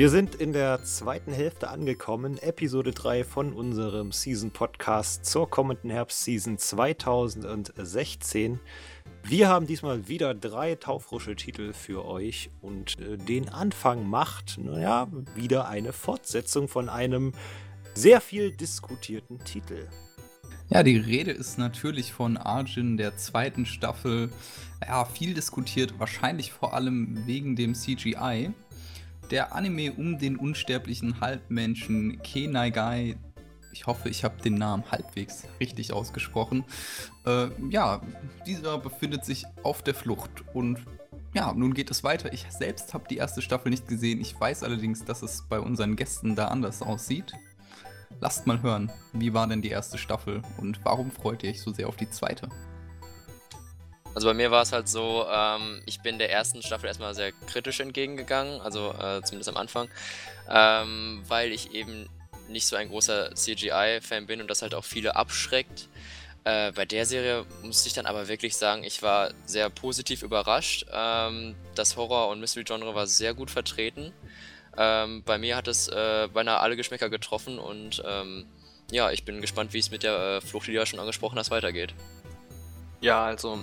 Wir sind in der zweiten Hälfte angekommen, Episode 3 von unserem Season Podcast zur kommenden Herbstseason 2016. Wir haben diesmal wieder drei taufrische Titel für euch und äh, den Anfang macht, naja, wieder eine Fortsetzung von einem sehr viel diskutierten Titel. Ja, die Rede ist natürlich von Arjun der zweiten Staffel. Ja, viel diskutiert, wahrscheinlich vor allem wegen dem CGI. Der Anime um den unsterblichen Halbmenschen Kenaigai. Ich hoffe, ich habe den Namen halbwegs richtig ausgesprochen. Äh, ja, dieser befindet sich auf der Flucht und ja, nun geht es weiter. Ich selbst habe die erste Staffel nicht gesehen. Ich weiß allerdings, dass es bei unseren Gästen da anders aussieht. Lasst mal hören, wie war denn die erste Staffel und warum freut ihr euch so sehr auf die zweite? Also bei mir war es halt so, ähm, ich bin der ersten Staffel erstmal sehr kritisch entgegengegangen, also äh, zumindest am Anfang, ähm, weil ich eben nicht so ein großer CGI-Fan bin und das halt auch viele abschreckt. Äh, bei der Serie musste ich dann aber wirklich sagen, ich war sehr positiv überrascht. Ähm, das Horror- und Mystery-Genre war sehr gut vertreten. Ähm, bei mir hat es äh, beinahe alle Geschmäcker getroffen und ähm, ja, ich bin gespannt, wie es mit der äh, Flucht, die du ja schon angesprochen hast, weitergeht. Ja, also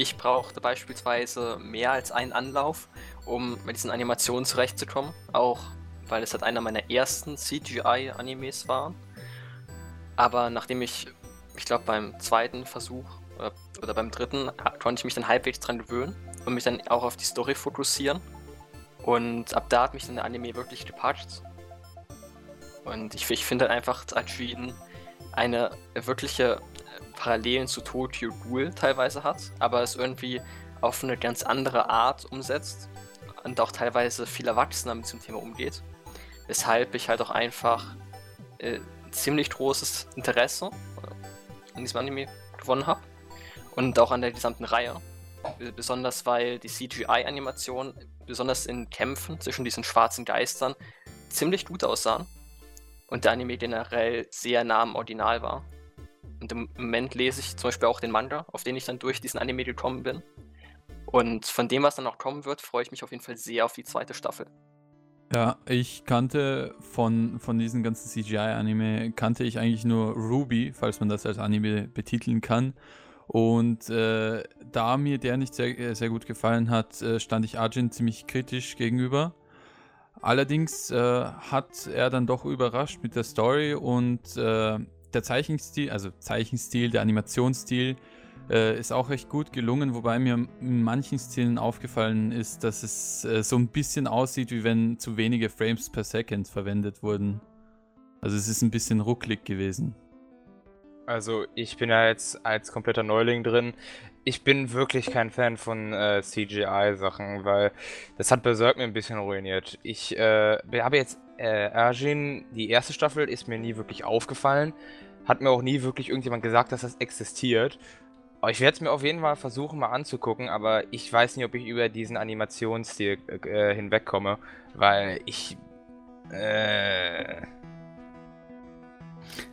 ich brauchte beispielsweise mehr als einen Anlauf, um mit diesen Animationen zurechtzukommen, auch weil es halt einer meiner ersten CGI-Animes war. Aber nachdem ich, ich glaube beim zweiten Versuch oder, oder beim dritten, konnte ich mich dann halbwegs dran gewöhnen und mich dann auch auf die Story fokussieren. Und ab da hat mich dann der Anime wirklich gepackt. Und ich, ich finde halt einfach Ajin eine wirkliche Parallelen zu Tokyo Ghoul teilweise hat, aber es irgendwie auf eine ganz andere Art umsetzt und auch teilweise viel erwachsener mit dem Thema umgeht. Weshalb ich halt auch einfach äh, ziemlich großes Interesse an diesem Anime gewonnen habe und auch an der gesamten Reihe. Besonders weil die CGI-Animation, besonders in Kämpfen zwischen diesen schwarzen Geistern, ziemlich gut aussahen. Und der Anime generell sehr nah am Original war. Und im Moment lese ich zum Beispiel auch den Manga, auf den ich dann durch diesen Anime gekommen bin. Und von dem, was dann noch kommen wird, freue ich mich auf jeden Fall sehr auf die zweite Staffel. Ja, ich kannte von, von diesen ganzen CGI-Anime, kannte ich eigentlich nur Ruby, falls man das als Anime betiteln kann. Und äh, da mir der nicht sehr, äh, sehr gut gefallen hat, äh, stand ich Arjun ziemlich kritisch gegenüber. Allerdings äh, hat er dann doch überrascht mit der Story und äh, der Zeichenstil, also Zeichenstil, der Animationsstil äh, ist auch recht gut gelungen, wobei mir in manchen Stilen aufgefallen ist, dass es so ein bisschen aussieht, wie wenn zu wenige Frames per Second verwendet wurden. Also es ist ein bisschen rucklig gewesen. Also ich bin ja jetzt als kompletter Neuling drin. Ich bin wirklich kein Fan von äh, CGI-Sachen, weil das hat Berserk mir ein bisschen ruiniert. Ich äh, habe jetzt äh, Erjin, die erste Staffel ist mir nie wirklich aufgefallen. Hat mir auch nie wirklich irgendjemand gesagt, dass das existiert. Aber ich werde es mir auf jeden Fall versuchen mal anzugucken, aber ich weiß nicht, ob ich über diesen Animationsstil äh, hinwegkomme, weil ich... Äh,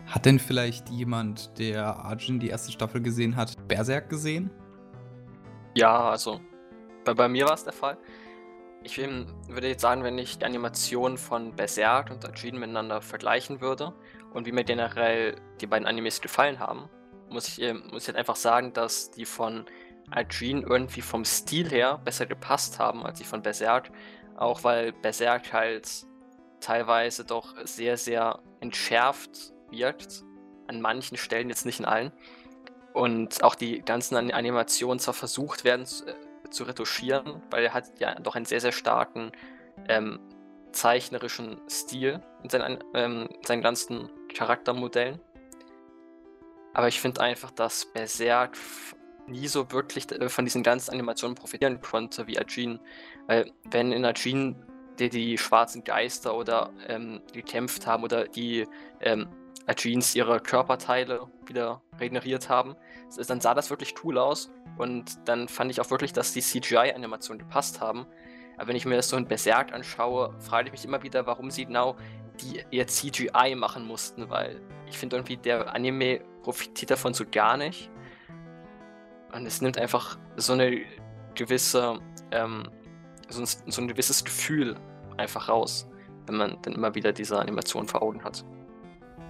hat denn vielleicht jemand, der Arjun die erste Staffel gesehen hat, Berserk gesehen? Ja, also bei, bei mir war es der Fall. Ich würde jetzt sagen, wenn ich die Animation von Berserk und Arjun miteinander vergleichen würde und wie mir generell die beiden Animes gefallen haben, muss ich, äh, muss ich halt einfach sagen, dass die von Arjun irgendwie vom Stil her besser gepasst haben als die von Berserk. Auch weil Berserk halt teilweise doch sehr, sehr entschärft wirkt. An manchen Stellen, jetzt nicht in allen. Und auch die ganzen Animationen zwar versucht werden zu, retuschieren, weil er hat ja doch einen sehr, sehr starken ähm, zeichnerischen Stil in seinen, ähm, seinen ganzen Charaktermodellen. Aber ich finde einfach, dass Berserk nie so wirklich äh, von diesen ganzen Animationen profitieren konnte wie Ajin. Weil wenn in Ajin die, die schwarzen Geister oder ähm, gekämpft haben oder die ähm, Jeans ihre Körperteile wieder regeneriert haben, dann sah das wirklich cool aus. Und dann fand ich auch wirklich, dass die CGI-Animationen gepasst haben. Aber wenn ich mir das so in Berserk anschaue, frage ich mich immer wieder, warum sie genau die ihr CGI machen mussten, weil ich finde irgendwie, der Anime profitiert davon so gar nicht. Und es nimmt einfach so eine gewisse, ähm, so, ein, so ein gewisses Gefühl einfach raus. wenn man dann immer wieder diese Animation vor Augen hat.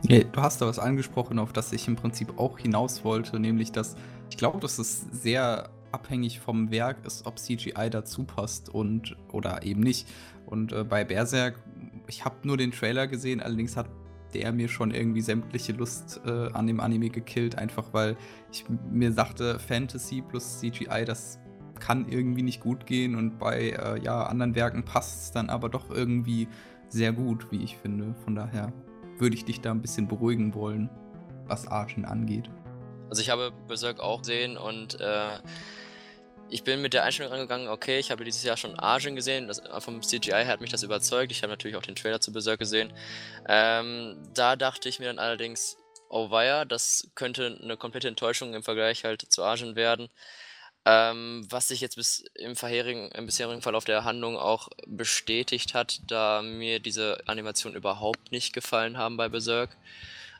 Du hast da was angesprochen, auf das ich im Prinzip auch hinaus wollte, nämlich dass ich glaube, dass es sehr abhängig vom Werk ist, ob CGI dazu passt und oder eben nicht. Und äh, bei Berserk, ich habe nur den Trailer gesehen, allerdings hat der mir schon irgendwie sämtliche Lust äh, an dem Anime gekillt, einfach weil ich mir sagte, Fantasy plus CGI, das kann irgendwie nicht gut gehen und bei äh, ja, anderen Werken passt es dann aber doch irgendwie sehr gut, wie ich finde. Von daher würde ich dich da ein bisschen beruhigen wollen, was Arjun angeht. Also ich habe Berserk auch gesehen und äh, ich bin mit der Einstellung angegangen, okay, ich habe dieses Jahr schon Arjun gesehen, das, vom CGI hat mich das überzeugt, ich habe natürlich auch den Trailer zu Berserk gesehen. Ähm, da dachte ich mir dann allerdings, oh weia, das könnte eine komplette Enttäuschung im Vergleich halt zu Arjun werden. Ähm, was sich jetzt bis im, vorherigen, im bisherigen Verlauf der Handlung auch bestätigt hat, da mir diese Animationen überhaupt nicht gefallen haben bei Berserk.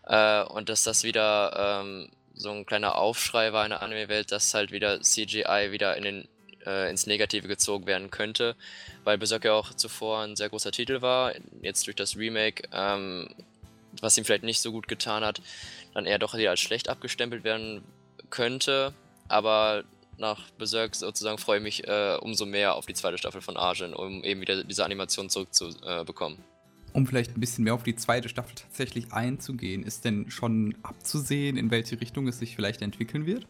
Äh, und dass das wieder ähm, so ein kleiner Aufschrei war in der Anime-Welt, dass halt wieder CGI wieder in den, äh, ins Negative gezogen werden könnte, weil Berserk ja auch zuvor ein sehr großer Titel war, jetzt durch das Remake, ähm, was ihm vielleicht nicht so gut getan hat, dann eher doch als schlecht abgestempelt werden könnte, aber nach Berserk sozusagen freue ich mich äh, umso mehr auf die zweite Staffel von Arjun, um eben wieder diese Animation zurückzubekommen. Äh, um vielleicht ein bisschen mehr auf die zweite Staffel tatsächlich einzugehen, ist denn schon abzusehen, in welche Richtung es sich vielleicht entwickeln wird?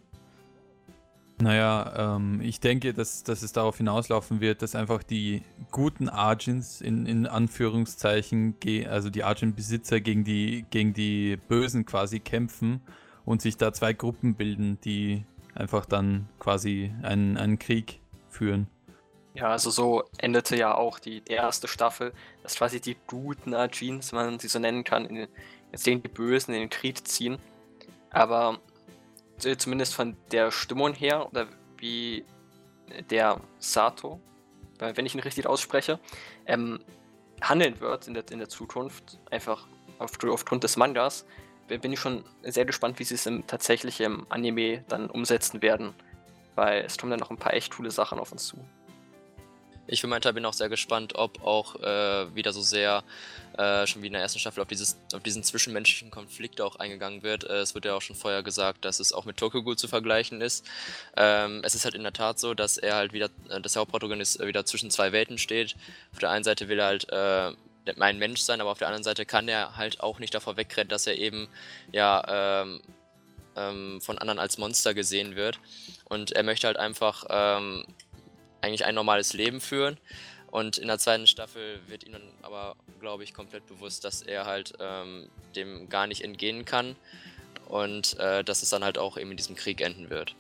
Naja, ähm, ich denke, dass, dass es darauf hinauslaufen wird, dass einfach die guten Argents in, in Anführungszeichen, also die Argent-Besitzer gegen die, gegen die Bösen quasi kämpfen und sich da zwei Gruppen bilden, die einfach dann quasi einen, einen Krieg führen. Ja, also so endete ja auch die, die erste Staffel, dass quasi die guten Argines, wenn man sie so nennen kann, in, jetzt sehen die Bösen in den Krieg ziehen. Aber zumindest von der Stimmung her, oder wie der Sato, wenn ich ihn richtig ausspreche, ähm, handeln wird in der, in der Zukunft, einfach auf, aufgrund des Mangas, bin ich schon sehr gespannt, wie sie es im, tatsächlich im Anime dann umsetzen werden. Weil es kommen dann noch ein paar echt coole Sachen auf uns zu. Ich für meinen Teil bin auch sehr gespannt, ob auch äh, wieder so sehr, äh, schon wie in der ersten Staffel, auf, dieses, auf diesen zwischenmenschlichen Konflikt auch eingegangen wird. Äh, es wird ja auch schon vorher gesagt, dass es auch mit Tokyo zu vergleichen ist. Ähm, es ist halt in der Tat so, dass er halt wieder, äh, dass der Hauptprotagonist wieder zwischen zwei Welten steht. Auf der einen Seite will er halt äh, mein Mensch sein, aber auf der anderen Seite kann er halt auch nicht davor wegrennen, dass er eben ja ähm, ähm, von anderen als Monster gesehen wird. Und er möchte halt einfach ähm, eigentlich ein normales Leben führen. Und in der zweiten Staffel wird ihm dann aber, glaube ich, komplett bewusst, dass er halt ähm, dem gar nicht entgehen kann und äh, dass es dann halt auch eben in diesem Krieg enden wird.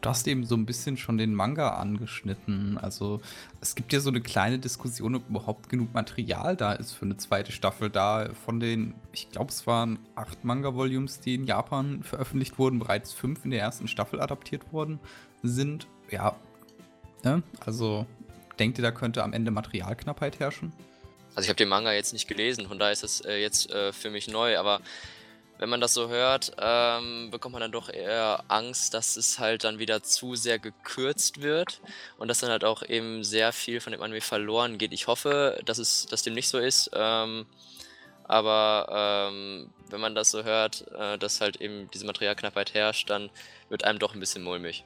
Du hast eben so ein bisschen schon den Manga angeschnitten. Also es gibt ja so eine kleine Diskussion, ob überhaupt genug Material da ist für eine zweite Staffel. Da von den, ich glaube, es waren acht Manga-Volumes, die in Japan veröffentlicht wurden, bereits fünf in der ersten Staffel adaptiert worden sind. Ja, Ne? Also denkt ihr, da könnte am Ende Materialknappheit herrschen? Also ich habe den Manga jetzt nicht gelesen, von daher ist es äh, jetzt äh, für mich neu, aber wenn man das so hört, ähm, bekommt man dann doch eher Angst, dass es halt dann wieder zu sehr gekürzt wird und dass dann halt auch eben sehr viel von dem Anime verloren geht. Ich hoffe, dass es dass dem nicht so ist, ähm, aber ähm, wenn man das so hört, äh, dass halt eben diese Materialknappheit herrscht, dann wird einem doch ein bisschen mulmig.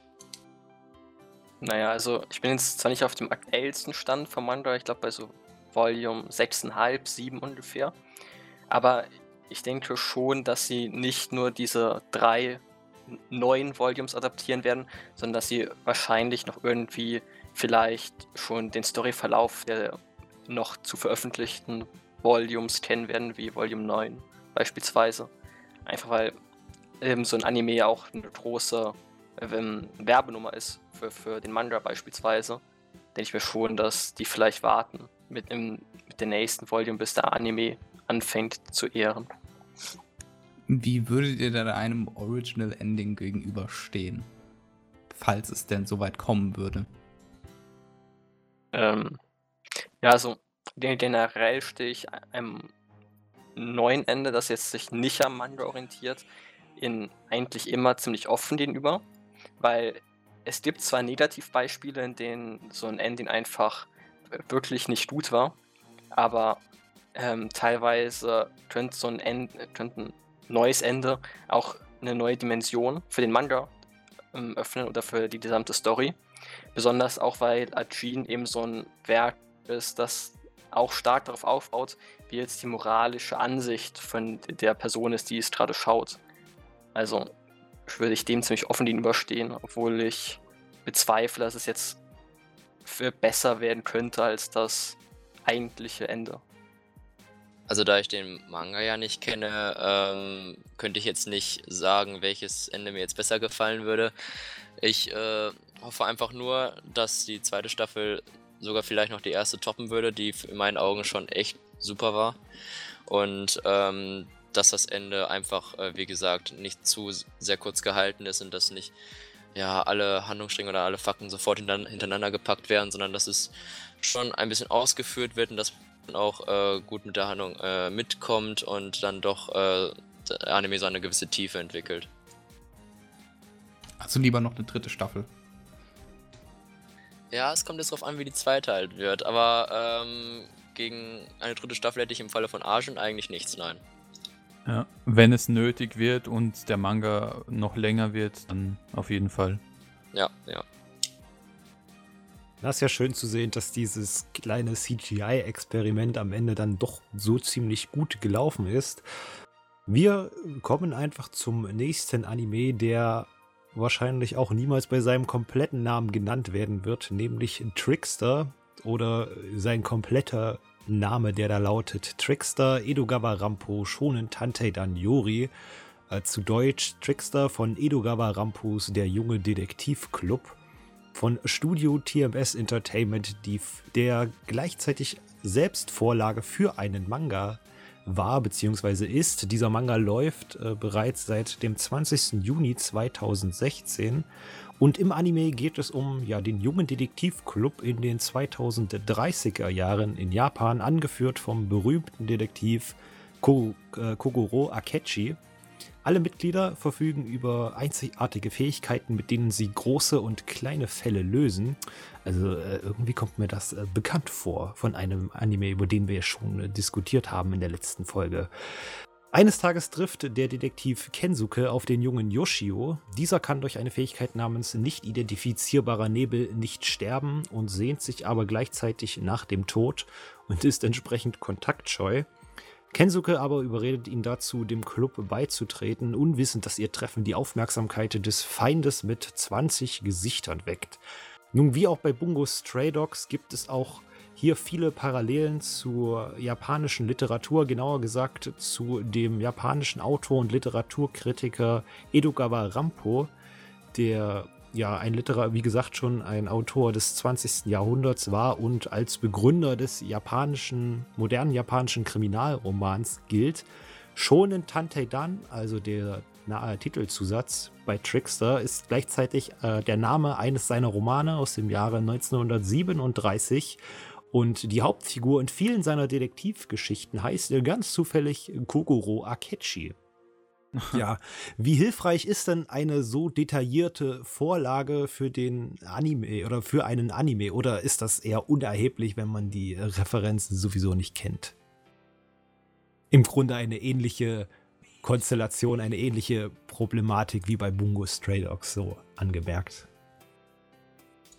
Naja, also ich bin jetzt zwar nicht auf dem aktuellsten Stand vom Manga, ich glaube bei so Volume 6,5, 7 ungefähr. Aber ich denke schon, dass sie nicht nur diese drei neuen Volumes adaptieren werden, sondern dass sie wahrscheinlich noch irgendwie vielleicht schon den Storyverlauf der noch zu veröffentlichten Volumes kennen werden, wie Volume 9 beispielsweise. Einfach weil ähm, so ein Anime ja auch eine große ähm, Werbenummer ist für, für den Manga beispielsweise, denke ich mir schon, dass die vielleicht warten mit, dem, mit der nächsten Volume, bis der Anime anfängt zu ehren. Wie würdet ihr da einem Original Ending gegenüberstehen? Falls es denn so weit kommen würde. Ähm, ja, also generell stehe ich einem neuen Ende, das jetzt sich nicht am Manga orientiert, in eigentlich immer ziemlich offen gegenüber weil es gibt zwar Negativbeispiele, in denen so ein Ending einfach wirklich nicht gut war, aber ähm, teilweise könnte so ein, End, könnte ein neues Ende auch eine neue Dimension für den Manga ähm, öffnen oder für die gesamte Story. Besonders auch, weil Ajin eben so ein Werk ist, das auch stark darauf aufbaut, wie jetzt die moralische Ansicht von der Person ist, die es gerade schaut. Also würde ich dem ziemlich offen gegenüberstehen, obwohl ich bezweifle, dass es jetzt für besser werden könnte als das eigentliche Ende. Also da ich den Manga ja nicht kenne, ähm, könnte ich jetzt nicht sagen, welches Ende mir jetzt besser gefallen würde. Ich äh, hoffe einfach nur, dass die zweite Staffel sogar vielleicht noch die erste toppen würde, die in meinen Augen schon echt super war. Und ähm, dass das Ende einfach, äh, wie gesagt, nicht zu sehr kurz gehalten ist und dass nicht ja, alle Handlungsstränge oder alle Fakten sofort hintereinander gepackt werden, sondern dass es schon ein bisschen ausgeführt wird und dass auch äh, gut mit der Handlung äh, mitkommt und dann doch äh, der Anime so eine gewisse Tiefe entwickelt. Also lieber noch eine dritte Staffel. Ja, es kommt jetzt darauf an, wie die zweite halt wird, aber ähm, gegen eine dritte Staffel hätte ich im Falle von Argent eigentlich nichts, nein. Ja, wenn es nötig wird und der Manga noch länger wird, dann auf jeden Fall. Ja, ja. Das ist ja schön zu sehen, dass dieses kleine CGI-Experiment am Ende dann doch so ziemlich gut gelaufen ist. Wir kommen einfach zum nächsten Anime, der wahrscheinlich auch niemals bei seinem kompletten Namen genannt werden wird, nämlich Trickster oder sein kompletter Name, der da lautet Trickster Edogawa Rampo Shonen Tantei Dan Yori. Äh, zu Deutsch Trickster von Edogawa Rampos Der junge Detektivclub von Studio TMS Entertainment, die, der gleichzeitig selbst Vorlage für einen Manga war bzw. ist. Dieser Manga läuft äh, bereits seit dem 20. Juni 2016 und im Anime geht es um ja, den jungen Detektivclub in den 2030er Jahren in Japan, angeführt vom berühmten Detektiv äh, Kogoro Akechi. Alle Mitglieder verfügen über einzigartige Fähigkeiten, mit denen sie große und kleine Fälle lösen. Also äh, irgendwie kommt mir das äh, bekannt vor von einem Anime, über den wir schon äh, diskutiert haben in der letzten Folge. Eines Tages trifft der Detektiv Kensuke auf den jungen Yoshio. Dieser kann durch eine Fähigkeit namens nicht identifizierbarer Nebel nicht sterben und sehnt sich aber gleichzeitig nach dem Tod und ist entsprechend kontaktscheu. Kensuke aber überredet ihn dazu, dem Club beizutreten, unwissend, dass ihr Treffen die Aufmerksamkeit des Feindes mit 20 Gesichtern weckt. Nun, wie auch bei Bungo Stray Dogs gibt es auch hier viele Parallelen zur japanischen Literatur, genauer gesagt zu dem japanischen Autor und Literaturkritiker Edogawa Rampo, der ja ein Literar, wie gesagt schon ein Autor des 20. Jahrhunderts war und als Begründer des japanischen, modernen japanischen Kriminalromans gilt. Shonen Tantei Dan, also der nahe Titelzusatz bei Trickster, ist gleichzeitig äh, der Name eines seiner Romane aus dem Jahre 1937 und die Hauptfigur in vielen seiner Detektivgeschichten heißt ganz zufällig Kogoro Akechi. ja, wie hilfreich ist denn eine so detaillierte Vorlage für den Anime oder für einen Anime? Oder ist das eher unerheblich, wenn man die Referenzen sowieso nicht kennt? Im Grunde eine ähnliche Konstellation, eine ähnliche Problematik wie bei Bungo Stray Dogs so angemerkt.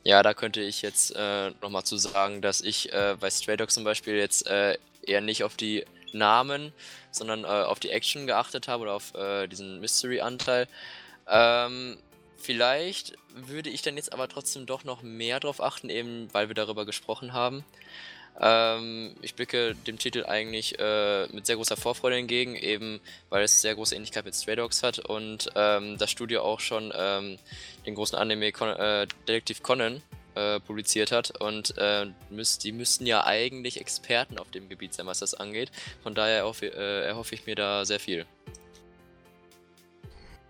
Ja, da könnte ich jetzt äh, nochmal zu sagen, dass ich äh, bei Stray Dogs zum Beispiel jetzt äh, eher nicht auf die Namen, sondern äh, auf die Action geachtet habe oder auf äh, diesen Mystery-Anteil. Ähm, vielleicht würde ich dann jetzt aber trotzdem doch noch mehr drauf achten, eben weil wir darüber gesprochen haben. Ähm, ich blicke dem Titel eigentlich äh, mit sehr großer Vorfreude entgegen, eben weil es sehr große Ähnlichkeit mit Stray Dogs hat und ähm, das Studio auch schon ähm, den großen Anime Con äh, Detective Conan äh, publiziert hat und äh, müsst, die müssten ja eigentlich Experten auf dem Gebiet sein, was das angeht. Von daher erhoffe, äh, erhoffe ich mir da sehr viel.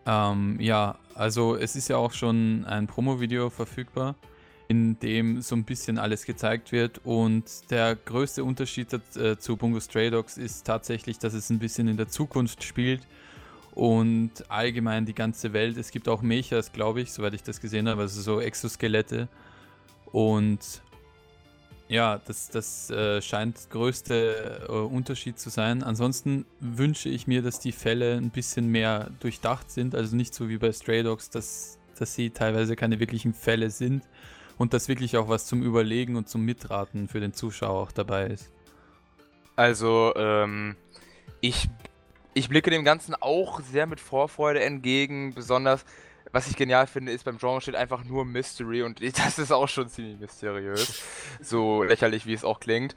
Ähm, ja, also es ist ja auch schon ein Promo-Video verfügbar in dem so ein bisschen alles gezeigt wird. Und der größte Unterschied äh, zu Bungo Stray Dogs ist tatsächlich, dass es ein bisschen in der Zukunft spielt und allgemein die ganze Welt. Es gibt auch Mechas, glaube ich, soweit ich das gesehen habe, also so Exoskelette. Und Ja, das, das äh, scheint größte äh, Unterschied zu sein. Ansonsten wünsche ich mir, dass die Fälle ein bisschen mehr durchdacht sind. Also nicht so wie bei Stray Dogs, dass, dass sie teilweise keine wirklichen Fälle sind und dass wirklich auch was zum Überlegen und zum Mitraten für den Zuschauer auch dabei ist. Also, ähm, ich, ich blicke dem Ganzen auch sehr mit Vorfreude entgegen, besonders was ich genial finde, ist beim Genre steht einfach nur Mystery und das ist auch schon ziemlich mysteriös. so lächerlich, wie es auch klingt.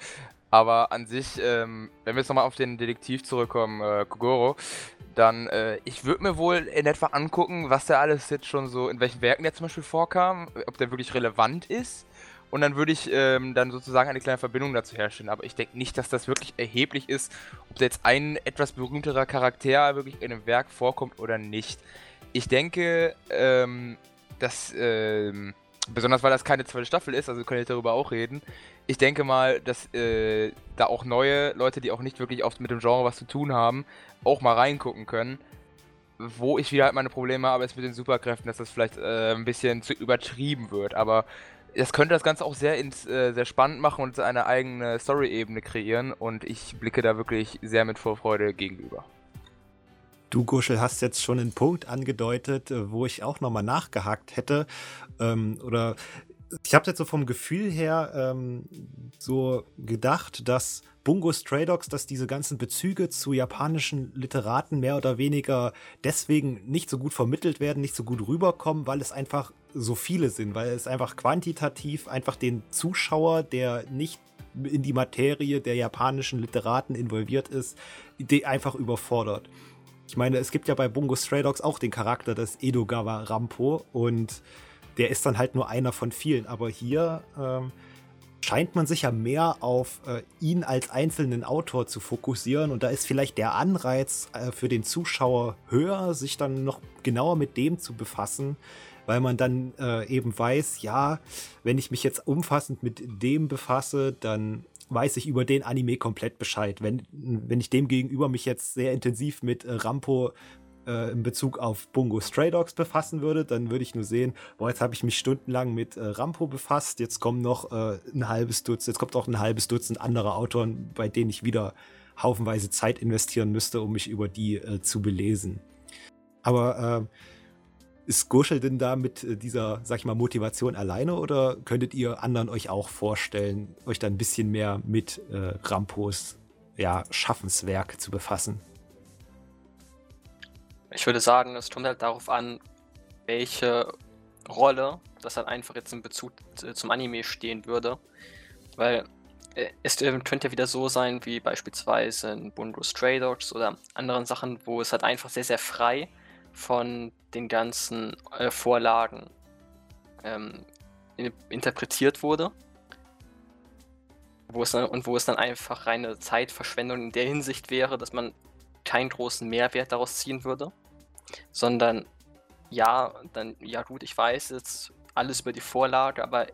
Aber an sich, ähm, wenn wir jetzt nochmal auf den Detektiv zurückkommen, äh, Kogoro, dann, äh, ich würde mir wohl in etwa angucken, was der alles jetzt schon so, in welchen Werken der zum Beispiel vorkam, ob der wirklich relevant ist. Und dann würde ich ähm, dann sozusagen eine kleine Verbindung dazu herstellen. Aber ich denke nicht, dass das wirklich erheblich ist, ob jetzt ein etwas berühmterer Charakter wirklich in einem Werk vorkommt oder nicht ich denke, ähm, dass, ähm, besonders weil das keine zweite Staffel ist, also können wir darüber auch reden, ich denke mal, dass äh, da auch neue Leute, die auch nicht wirklich oft mit dem Genre was zu tun haben, auch mal reingucken können. Wo ich wieder halt meine Probleme habe, ist mit den Superkräften, dass das vielleicht äh, ein bisschen zu übertrieben wird. Aber das könnte das Ganze auch sehr, ins, äh, sehr spannend machen und eine eigene Story-Ebene kreieren. Und ich blicke da wirklich sehr mit Vorfreude gegenüber. Du, Guschel, hast jetzt schon einen Punkt angedeutet, äh, wo ich auch nochmal nachgehakt hätte. Ähm, oder ich habe jetzt so vom Gefühl her ähm, so gedacht, dass Bungo Stray Dogs, dass diese ganzen Bezüge zu japanischen Literaten mehr oder weniger deswegen nicht so gut vermittelt werden, nicht so gut rüberkommen, weil es einfach so viele sind, weil es einfach quantitativ einfach den Zuschauer, der nicht in die Materie der japanischen Literaten involviert ist, die einfach überfordert. Ich meine, es gibt ja bei Bungo Stray Dogs auch den Charakter des Edogawa Rampo und der ist dann halt nur einer von vielen. Aber hier ähm, scheint man sich ja mehr auf äh, ihn als einzelnen Autor zu fokussieren und da ist vielleicht der Anreiz äh, für den Zuschauer höher, sich dann noch genauer mit dem zu befassen, weil man dann äh, eben weiß, ja, wenn ich mich jetzt umfassend mit dem befasse, dann weiß ich über den Anime komplett Bescheid. Wenn, wenn ich dem gegenüber mich jetzt sehr intensiv mit äh, Rampo äh, in Bezug auf Bungo Stray Dogs befassen würde, dann würde ich nur sehen, boah, jetzt habe ich mich stundenlang mit äh, Rampo befasst, jetzt kommen noch äh, ein halbes Dutzend, jetzt kommt auch ein halbes Dutzend anderer Autoren, bei denen ich wieder haufenweise Zeit investieren müsste, um mich über die äh, zu belesen. Aber äh, ist Gurschel denn da mit äh, dieser, sag ich mal, Motivation alleine oder könntet ihr anderen euch auch vorstellen, euch da ein bisschen mehr mit äh, Rampos ja, Schaffenswerk zu befassen? Ich würde sagen, es kommt halt darauf an, welche Rolle das halt einfach jetzt in Bezug zum Anime stehen würde. Weil äh, es könnte ja wieder so sein, wie beispielsweise in Bungo Stray Dogs oder anderen Sachen, wo es halt einfach sehr, sehr frei von den ganzen äh, Vorlagen ähm, in, interpretiert wurde. Wo es dann, und wo es dann einfach reine Zeitverschwendung in der Hinsicht wäre, dass man keinen großen Mehrwert daraus ziehen würde. Sondern ja, dann, ja gut, ich weiß jetzt alles über die Vorlage, aber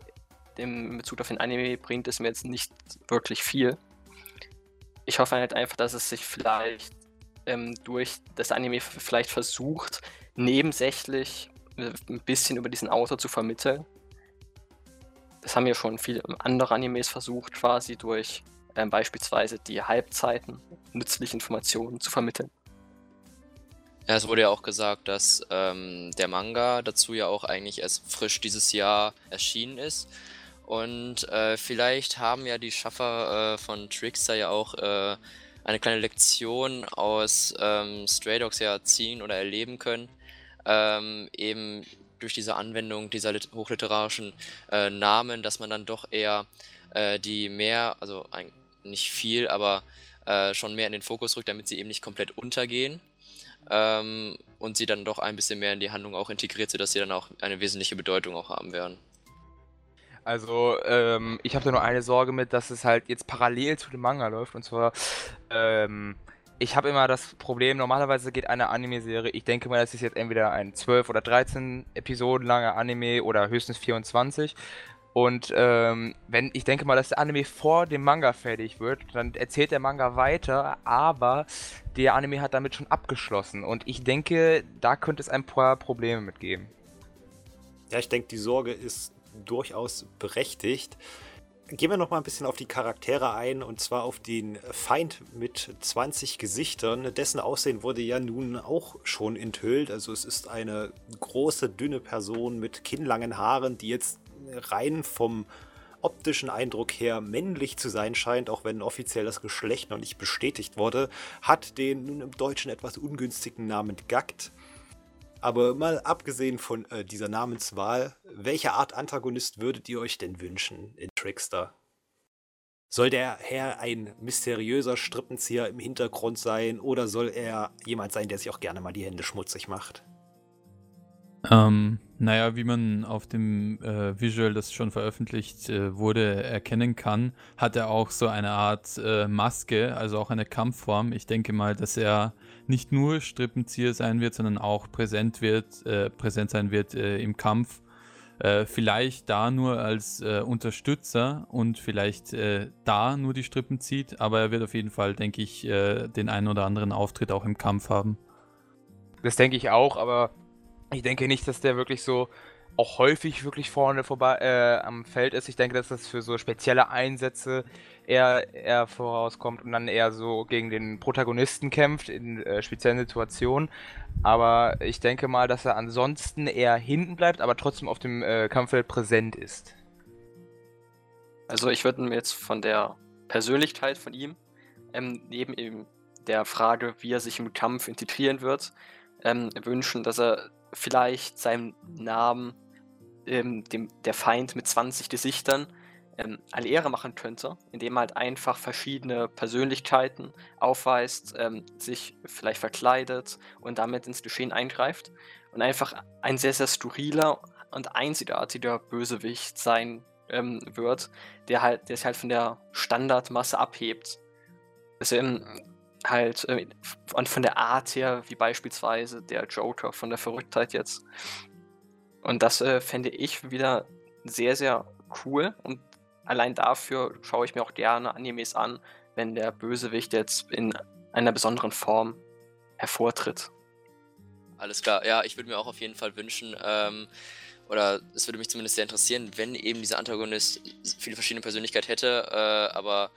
in Bezug auf den Anime bringt es mir jetzt nicht wirklich viel. Ich hoffe halt einfach, dass es sich vielleicht ähm, durch das Anime vielleicht versucht, nebensächlich äh, ein bisschen über diesen Autor zu vermitteln. Das haben ja schon viele andere Animes versucht, quasi durch ähm, beispielsweise die Halbzeiten nützliche Informationen zu vermitteln. Ja, es wurde ja auch gesagt, dass ähm, der Manga dazu ja auch eigentlich erst frisch dieses Jahr erschienen ist. Und äh, vielleicht haben ja die Schaffer äh, von Trickster ja auch äh, eine kleine Lektion aus ähm, Stray Dogs ja ziehen oder erleben können. Ähm, eben durch diese Anwendung dieser hochliterarischen äh, Namen, dass man dann doch eher äh, die mehr, also ein, nicht viel, aber äh, schon mehr in den Fokus rückt, damit sie eben nicht komplett untergehen. Ähm, und sie dann doch ein bisschen mehr in die Handlung auch integriert, sodass sie dann auch eine wesentliche Bedeutung auch haben werden. Also, ähm, ich habe da nur eine Sorge mit, dass es halt jetzt parallel zu dem Manga läuft. Und zwar, ähm, ich habe immer das Problem, normalerweise geht eine Anime-Serie, ich denke mal, das ist jetzt entweder ein 12 oder 13 Episoden langer Anime oder höchstens 24. Und ähm, wenn ich denke mal, dass der Anime vor dem Manga fertig wird, dann erzählt der Manga weiter, aber der Anime hat damit schon abgeschlossen. Und ich denke, da könnte es ein paar Probleme mitgeben. Ja, ich denke, die Sorge ist durchaus berechtigt. gehen wir noch mal ein bisschen auf die Charaktere ein und zwar auf den Feind mit 20 Gesichtern. Dessen Aussehen wurde ja nun auch schon enthüllt. Also es ist eine große, dünne Person mit kinnlangen Haaren, die jetzt rein vom optischen Eindruck her männlich zu sein scheint, auch wenn offiziell das Geschlecht noch nicht bestätigt wurde, hat den nun im Deutschen etwas ungünstigen Namen Gackt. Aber mal abgesehen von äh, dieser Namenswahl, welche Art Antagonist würdet ihr euch denn wünschen in Trickster? Soll der Herr ein mysteriöser Strippenzieher im Hintergrund sein oder soll er jemand sein, der sich auch gerne mal die Hände schmutzig macht? Ähm, naja, wie man auf dem äh, Visual, das schon veröffentlicht äh, wurde, erkennen kann, hat er auch so eine Art äh, Maske, also auch eine Kampfform. Ich denke mal, dass er nicht nur Strippenzieher sein wird, sondern auch präsent wird, äh, präsent sein wird äh, im Kampf. Äh, vielleicht da nur als Unterstützer und vielleicht da nur die Strippen zieht, aber er wird auf jeden Fall, denke ich, den einen oder anderen Auftritt auch im Kampf haben. Das denke ich auch, aber ich denke nicht, dass der wirklich so auch häufig wirklich vorne vorbei äh, am Feld ist. Ich denke, dass das für so spezielle Einsätze eher, eher vorauskommt und dann eher so gegen den Protagonisten kämpft in äh, speziellen Situationen. Aber ich denke mal, dass er ansonsten eher hinten bleibt, aber trotzdem auf dem äh, Kampffeld präsent ist. Also ich würde mir jetzt von der Persönlichkeit von ihm, ähm, neben eben der Frage, wie er sich im Kampf integrieren wird, ähm, wünschen, dass er vielleicht seinem Namen, ähm, dem, der Feind mit 20 Gesichtern, ähm, eine Ehre machen könnte, indem er halt einfach verschiedene Persönlichkeiten aufweist, ähm, sich vielleicht verkleidet und damit ins Geschehen eingreift und einfach ein sehr, sehr skurriler und einzigartiger Bösewicht sein ähm, wird, der halt, der sich halt von der Standardmasse abhebt. Deswegen halt äh, und von der Art her, wie beispielsweise der Joker von der Verrücktheit jetzt. Und das äh, fände ich wieder sehr, sehr cool. Und allein dafür schaue ich mir auch gerne Animes an, wenn der Bösewicht jetzt in einer besonderen Form hervortritt. Alles klar, ja, ich würde mir auch auf jeden Fall wünschen, ähm, oder es würde mich zumindest sehr interessieren, wenn eben dieser Antagonist viele verschiedene Persönlichkeiten hätte, äh, aber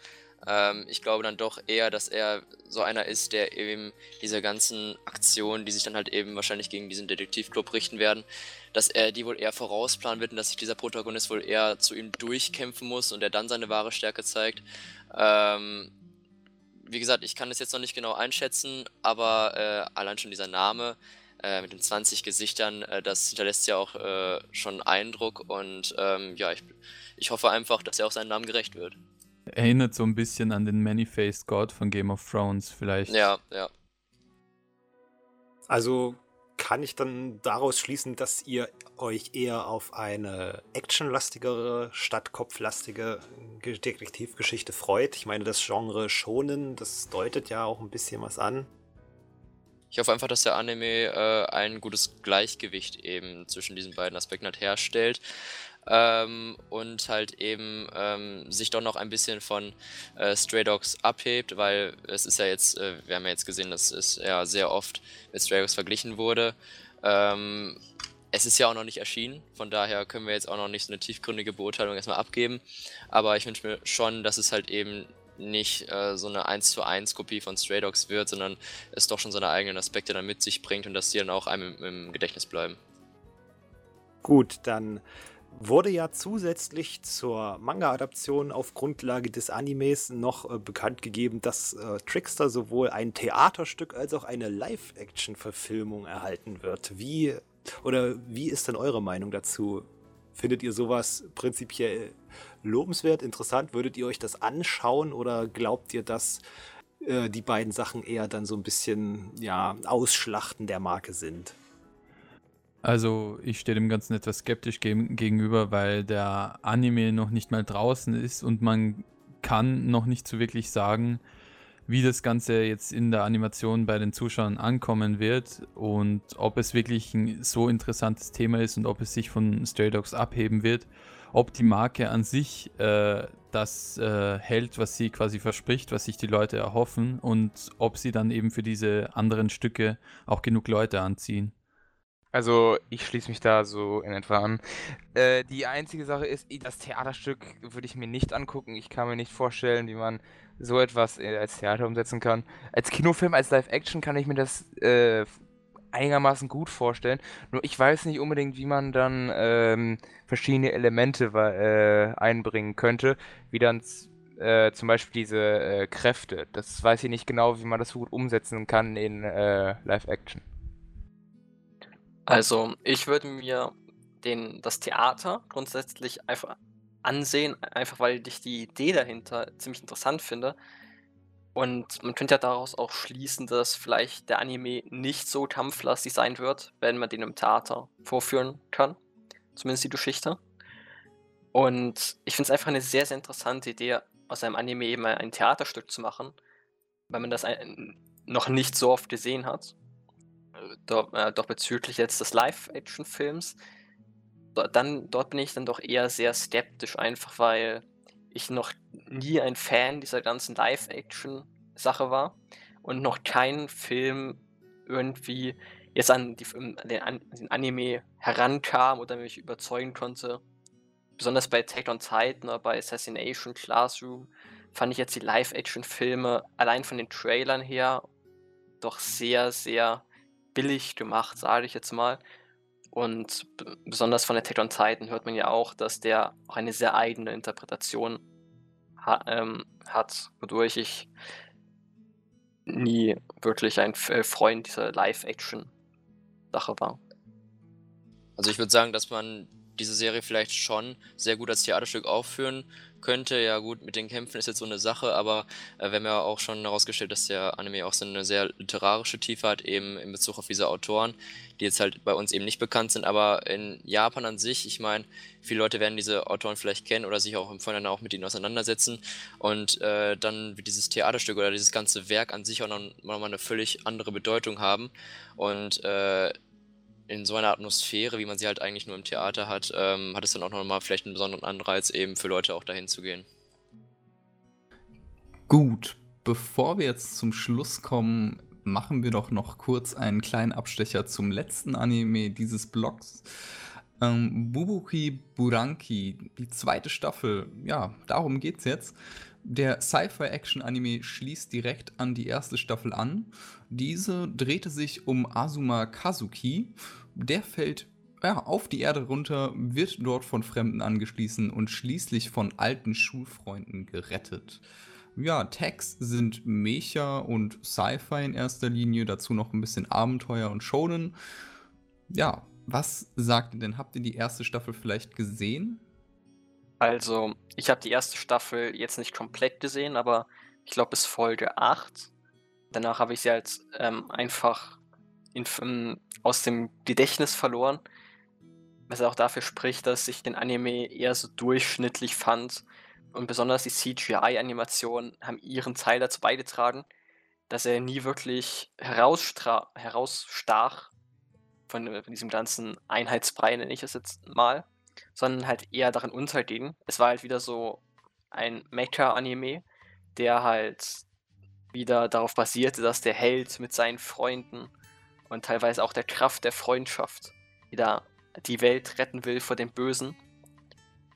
ähm, ich glaube dann doch eher, dass er so einer ist, der eben diese ganzen Aktionen, die sich dann halt eben wahrscheinlich gegen diesen Detektivclub richten werden, dass er die wohl eher vorausplanen wird und dass sich dieser Protagonist wohl eher zu ihm durchkämpfen muss und er dann seine wahre Stärke zeigt. Ähm, wie gesagt, ich kann es jetzt noch nicht genau einschätzen, aber äh, allein schon dieser Name äh, mit den 20 Gesichtern, äh, das hinterlässt ja auch äh, schon Eindruck und ähm, ja, ich, ich hoffe einfach, dass er auch seinem Namen gerecht wird. Erinnert so ein bisschen an den Many-Faced God von Game of Thrones vielleicht. Ja, ja. Also kann ich dann daraus schließen, dass ihr euch eher auf eine actionlastigere statt kopflastige Detektivgeschichte freut. Ich meine, das Genre Shonen, das deutet ja auch ein bisschen was an. Ich hoffe einfach, dass der Anime äh, ein gutes Gleichgewicht eben zwischen diesen beiden Aspekten halt herstellt ähm, und halt eben ähm, sich doch noch ein bisschen von äh, Stray Dogs abhebt, weil es ist ja jetzt, äh, wir haben ja jetzt gesehen, dass es ja sehr oft mit Stray Dogs verglichen wurde. Ähm, es ist ja auch noch nicht erschienen, von daher können wir jetzt auch noch nicht so eine tiefgründige Beurteilung erstmal abgeben. Aber ich wünsche mir schon, dass es halt eben nicht äh, so eine 1 zu 1 Kopie von Stray Dogs wird, sondern es doch schon seine eigenen Aspekte dann mit sich bringt und dass die dann auch einem im, im Gedächtnis bleiben. Gut, dann wurde ja zusätzlich zur Manga-Adaption auf Grundlage des Animes noch äh, bekannt gegeben, dass äh, Trickster sowohl ein Theaterstück als auch eine Live-Action-Verfilmung erhalten wird. Wie oder wie ist denn eure Meinung dazu? Findet ihr sowas prinzipiell lobenswert, interessant? Würdet ihr euch das anschauen oder glaubt ihr, dass äh, die beiden Sachen eher dann so ein bisschen ja, Ausschlachten der Marke sind? Also ich stehe dem Ganzen etwas skeptisch gegenüber, weil der Anime noch nicht mal draußen ist und man kann noch nicht so wirklich sagen, wie das Ganze jetzt in der Animation bei den Zuschauern ankommen wird und ob es wirklich ein so interessantes Thema ist und ob es sich von Stray Dogs abheben wird, ob die Marke an sich äh, das äh, hält, was sie quasi verspricht, was sich die Leute erhoffen und ob sie dann eben für diese anderen Stücke auch genug Leute anziehen. Also, ich schließe mich da so in etwa an. Äh, die einzige Sache ist, das Theaterstück würde ich mir nicht angucken. Ich kann mir nicht vorstellen, wie man so etwas äh, als Theater umsetzen kann. Als Kinofilm, als Live-Action kann ich mir das äh, einigermaßen gut vorstellen. Nur ich weiß nicht unbedingt, wie man dann ähm, verschiedene Elemente äh, einbringen könnte, wie dann äh, zum Beispiel diese äh, Kräfte. Das weiß ich nicht genau, wie man das so gut umsetzen kann in äh, Live-Action. Also, ich würde mir den, das Theater grundsätzlich einfach ansehen, einfach weil ich die Idee dahinter ziemlich interessant finde. Und man könnte ja daraus auch schließen, dass vielleicht der Anime nicht so kampflastig sein wird, wenn man den im Theater vorführen kann. Zumindest die Geschichte. Und ich finde es einfach eine sehr, sehr interessante Idee, aus einem Anime eben ein Theaterstück zu machen, weil man das noch nicht so oft gesehen hat doch, äh, doch bezüglich jetzt des Live-Action-Films, dann dort bin ich dann doch eher sehr skeptisch, einfach weil ich noch nie ein Fan dieser ganzen Live-Action-Sache war und noch kein Film irgendwie jetzt an, die, den, an den Anime herankam oder mich überzeugen konnte. Besonders bei Attack on Titan oder bei Assassination Classroom fand ich jetzt die Live-Action-Filme allein von den Trailern her doch sehr, sehr billig gemacht, sage ich jetzt mal. Und besonders von Attack on Titan hört man ja auch, dass der auch eine sehr eigene Interpretation ha ähm, hat, wodurch ich nie wirklich ein äh, Freund dieser Live-Action-Sache war. Also ich würde sagen, dass man diese Serie vielleicht schon sehr gut als Theaterstück aufführen könnte. Ja gut, mit den Kämpfen ist jetzt so eine Sache, aber äh, wir haben ja auch schon herausgestellt, dass der Anime auch so eine sehr literarische Tiefe hat, eben in Bezug auf diese Autoren, die jetzt halt bei uns eben nicht bekannt sind. Aber in Japan an sich, ich meine, viele Leute werden diese Autoren vielleicht kennen oder sich auch im Vorhinein auch mit ihnen auseinandersetzen. Und äh, dann wird dieses Theaterstück oder dieses ganze Werk an sich auch noch, noch eine völlig andere Bedeutung haben. Und äh, in so einer Atmosphäre, wie man sie halt eigentlich nur im Theater hat, ähm, hat es dann auch nochmal vielleicht einen besonderen Anreiz, eben für Leute auch dahin zu gehen. Gut, bevor wir jetzt zum Schluss kommen, machen wir doch noch kurz einen kleinen Abstecher zum letzten Anime dieses Blogs. Ähm, Bubuki Buranki, die zweite Staffel, ja, darum geht's jetzt. Der Sci-Fi-Action-Anime schließt direkt an die erste Staffel an. Diese drehte sich um Asuma Kazuki. Der fällt ja, auf die Erde runter, wird dort von Fremden angeschließen und schließlich von alten Schulfreunden gerettet. Ja, Tags sind Mecha und Sci-Fi in erster Linie, dazu noch ein bisschen Abenteuer und Shonen. Ja, was sagt ihr denn? Habt ihr die erste Staffel vielleicht gesehen? Also, ich habe die erste Staffel jetzt nicht komplett gesehen, aber ich glaube bis Folge 8. Danach habe ich sie halt ähm, einfach in, in, aus dem Gedächtnis verloren. Was auch dafür spricht, dass ich den Anime eher so durchschnittlich fand. Und besonders die CGI-Animationen haben ihren Teil dazu beigetragen, dass er nie wirklich herausstach von, von diesem ganzen Einheitsbrei, nenne ich es jetzt mal sondern halt eher darin unterging. Es war halt wieder so ein Mecha-Anime, der halt wieder darauf basierte, dass der Held mit seinen Freunden und teilweise auch der Kraft der Freundschaft wieder die Welt retten will vor dem Bösen.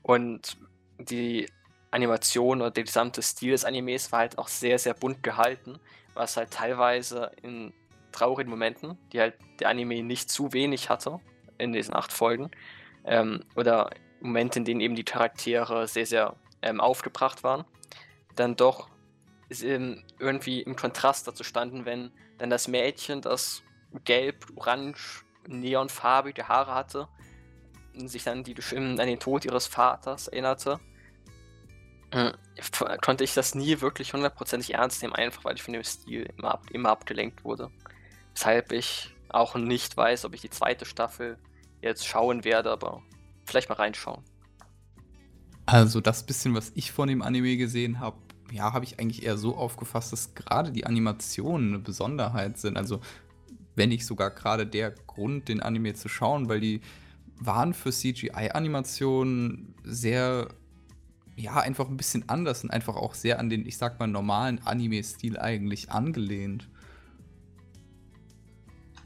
Und die Animation oder der gesamte Stil des Animes war halt auch sehr, sehr bunt gehalten, was halt teilweise in traurigen Momenten, die halt der Anime nicht zu wenig hatte in diesen acht Folgen, ähm, oder Momente, in denen eben die Charaktere sehr, sehr ähm, aufgebracht waren, dann doch ähm, irgendwie im Kontrast dazu standen, wenn dann das Mädchen, das gelb, orange, neonfarbige Haare hatte, sich dann die, an den Tod ihres Vaters erinnerte, äh, konnte ich das nie wirklich hundertprozentig ernst nehmen, einfach weil ich von dem Stil immer, ab, immer abgelenkt wurde. Weshalb ich auch nicht weiß, ob ich die zweite Staffel jetzt schauen werde, aber vielleicht mal reinschauen. Also das bisschen, was ich von dem Anime gesehen habe, ja, habe ich eigentlich eher so aufgefasst, dass gerade die Animationen eine Besonderheit sind. Also wenn nicht sogar gerade der Grund, den Anime zu schauen, weil die waren für CGI-Animationen sehr, ja, einfach ein bisschen anders und einfach auch sehr an den, ich sag mal, normalen Anime-Stil eigentlich angelehnt.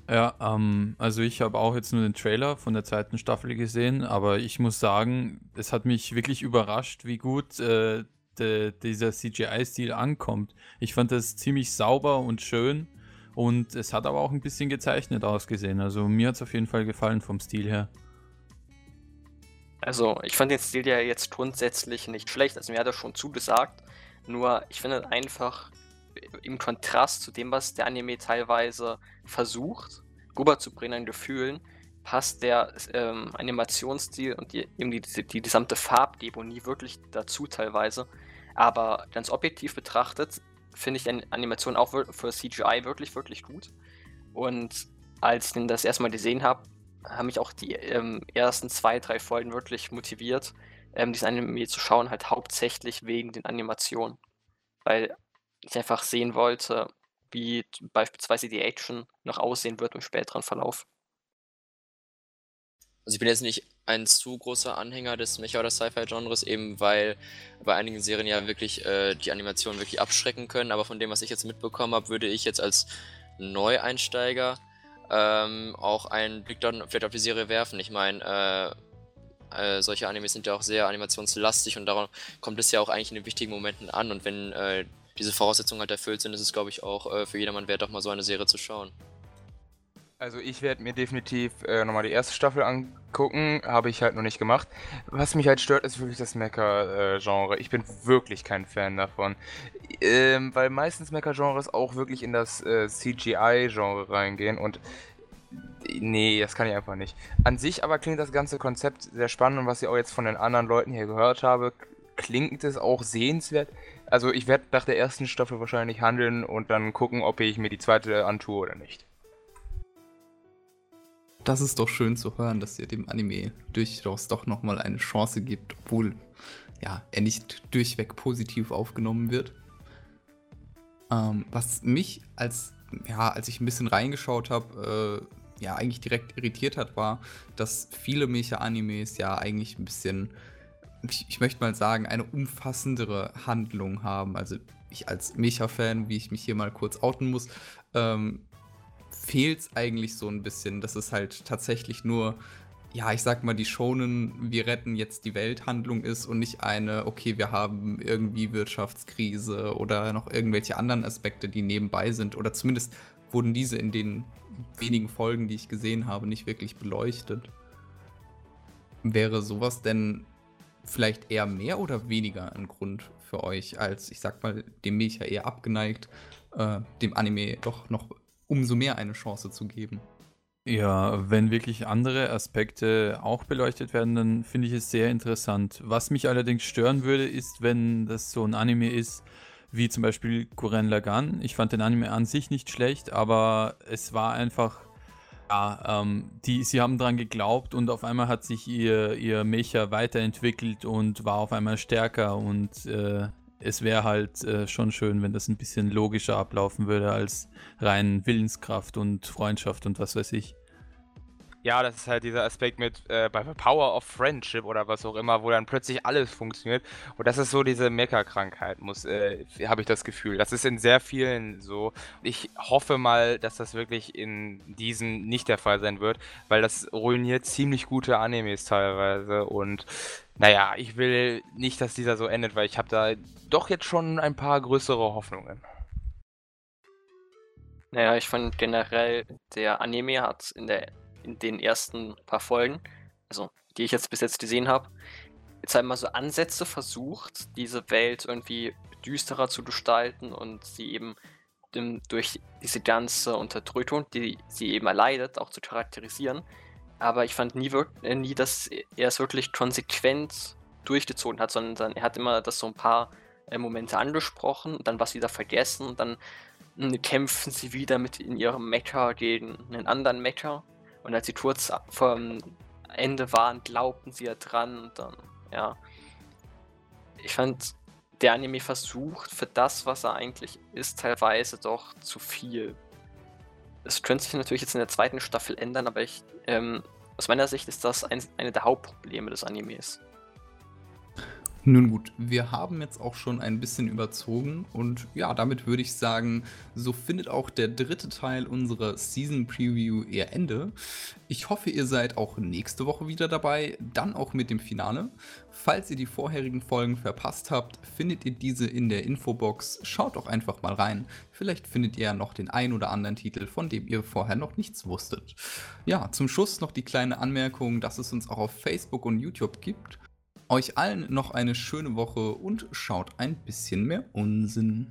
Ja, ähm, also ich habe auch jetzt nur den Trailer von der zweiten Staffel gesehen, aber ich muss sagen, es hat mich wirklich überrascht, wie gut äh, de, dieser CGI-Stil ankommt. Ich fand das ziemlich sauber und schön und es hat aber auch ein bisschen gezeichnet ausgesehen. Also mir hat es auf jeden Fall gefallen vom Stil her. Also, ich fand den Stil ja jetzt grundsätzlich nicht schlecht. Also, mir hat er schon zugesagt. Nur, ich finde einfach im Kontrast zu dem, was der Anime teilweise versucht, rüberzubringen an Gefühlen, passt der ähm, Animationsstil und die, eben die, die, die gesamte Farbgebung nie wirklich dazu teilweise. Aber ganz objektiv betrachtet finde ich die Animation auch für CGI wirklich, wirklich gut. Und als ich das erstmal gesehen habe, haben mich auch die ähm, ersten zwei, drei Folgen wirklich motiviert, ähm, diesen Anime zu schauen, halt hauptsächlich wegen den Animationen. Weil ich einfach sehen wollte, wie beispielsweise die Action noch aussehen wird im späteren Verlauf. Also ich bin jetzt nicht ein zu großer Anhänger des Mecha- oder Sci-Fi-Genres, eben weil bei einigen Serien ja wirklich äh, die Animationen wirklich abschrecken können, aber von dem, was ich jetzt mitbekommen habe, würde ich jetzt als Neueinsteiger ähm, auch einen Blick dann vielleicht auf die Serie werfen. Ich meine, äh, äh, solche Animes sind ja auch sehr animationslastig und darum kommt es ja auch eigentlich in den wichtigen Momenten an und wenn äh, diese Voraussetzungen halt erfüllt sind, ist es glaube ich auch äh, für jedermann wert, auch mal so eine Serie zu schauen. Also ich werde mir definitiv äh, nochmal die erste Staffel angucken, habe ich halt noch nicht gemacht. Was mich halt stört, ist wirklich das Mecha-Genre. Ich bin wirklich kein Fan davon. Ähm, weil meistens Mecha-Genres auch wirklich in das äh, CGI-Genre reingehen und nee, das kann ich einfach nicht. An sich aber klingt das ganze Konzept sehr spannend und was ich auch jetzt von den anderen Leuten hier gehört habe, klingt es auch sehenswert. Also ich werde nach der ersten Staffel wahrscheinlich handeln und dann gucken, ob ich mir die zweite antue oder nicht. Das ist doch schön zu hören, dass ihr dem Anime durchaus doch nochmal eine Chance gibt, obwohl ja, er nicht durchweg positiv aufgenommen wird. Ähm, was mich als, ja, als ich ein bisschen reingeschaut habe, äh, ja, eigentlich direkt irritiert hat, war, dass viele Mecha-Animes ja eigentlich ein bisschen, ich, ich, möchte mal sagen, eine umfassendere Handlung haben. Also ich als Mecha-Fan, wie ich mich hier mal kurz outen muss, ähm, fehlt es eigentlich so ein bisschen, dass es halt tatsächlich nur, ja, ich sag mal, die schonen, wir retten jetzt die Welthandlung ist und nicht eine, okay, wir haben irgendwie Wirtschaftskrise oder noch irgendwelche anderen Aspekte, die nebenbei sind. Oder zumindest wurden diese in den wenigen Folgen, die ich gesehen habe, nicht wirklich beleuchtet. Wäre sowas denn vielleicht eher mehr oder weniger ein Grund für euch, als ich sag mal, dem bin ich ja eher abgeneigt, äh, dem Anime doch noch umso mehr eine Chance zu geben. Ja, wenn wirklich andere Aspekte auch beleuchtet werden, dann finde ich es sehr interessant. Was mich allerdings stören würde, ist, wenn das so ein Anime ist, wie zum Beispiel Guren Lagan. Ich fand den Anime an sich nicht schlecht, aber es war einfach, ja, ähm, die, sie haben daran geglaubt und auf einmal hat sich ihr, ihr Mecha weiterentwickelt und war auf einmal stärker und äh, es wäre halt äh, schon schön, wenn das ein bisschen logischer ablaufen würde als rein Willenskraft und Freundschaft und was weiß ich. Ja, das ist halt dieser Aspekt mit äh, bei Power of Friendship oder was auch immer, wo dann plötzlich alles funktioniert. Und das ist so diese Mecker-Krankheit, muss, äh, habe ich das Gefühl. Das ist in sehr vielen so. Ich hoffe mal, dass das wirklich in diesen nicht der Fall sein wird, weil das ruiniert ziemlich gute Animes teilweise. Und naja, ich will nicht, dass dieser so endet, weil ich habe da doch jetzt schon ein paar größere Hoffnungen. Naja, ich fand generell, der Anime hat in der in den ersten paar Folgen, also die ich jetzt bis jetzt gesehen habe, jetzt einmal so Ansätze versucht, diese Welt irgendwie düsterer zu gestalten und sie eben durch diese ganze Unterdrückung, die sie eben erleidet, auch zu charakterisieren. Aber ich fand nie, äh, nie, dass er es wirklich konsequent durchgezogen hat, sondern er hat immer das so ein paar äh, Momente angesprochen, dann was wieder vergessen, und dann hm, kämpfen sie wieder mit in ihrem Mecha gegen einen anderen Mecha und als sie kurz vom Ende waren, glaubten sie ja dran und dann, ja. Ich fand, der Anime versucht für das, was er eigentlich ist, teilweise doch zu viel. Es könnte sich natürlich jetzt in der zweiten Staffel ändern, aber ich, ähm, aus meiner Sicht ist das ein, eine der Hauptprobleme des Animes. Nun gut, wir haben jetzt auch schon ein bisschen überzogen und ja, damit würde ich sagen, so findet auch der dritte Teil unserer Season Preview ihr Ende. Ich hoffe, ihr seid auch nächste Woche wieder dabei, dann auch mit dem Finale. Falls ihr die vorherigen Folgen verpasst habt, findet ihr diese in der Infobox. Schaut doch einfach mal rein. Vielleicht findet ihr ja noch den ein oder anderen Titel, von dem ihr vorher noch nichts wusstet. Ja, zum Schluss noch die kleine Anmerkung, dass es uns auch auf Facebook und YouTube gibt. Euch allen noch eine schöne Woche und schaut ein bisschen mehr Unsinn.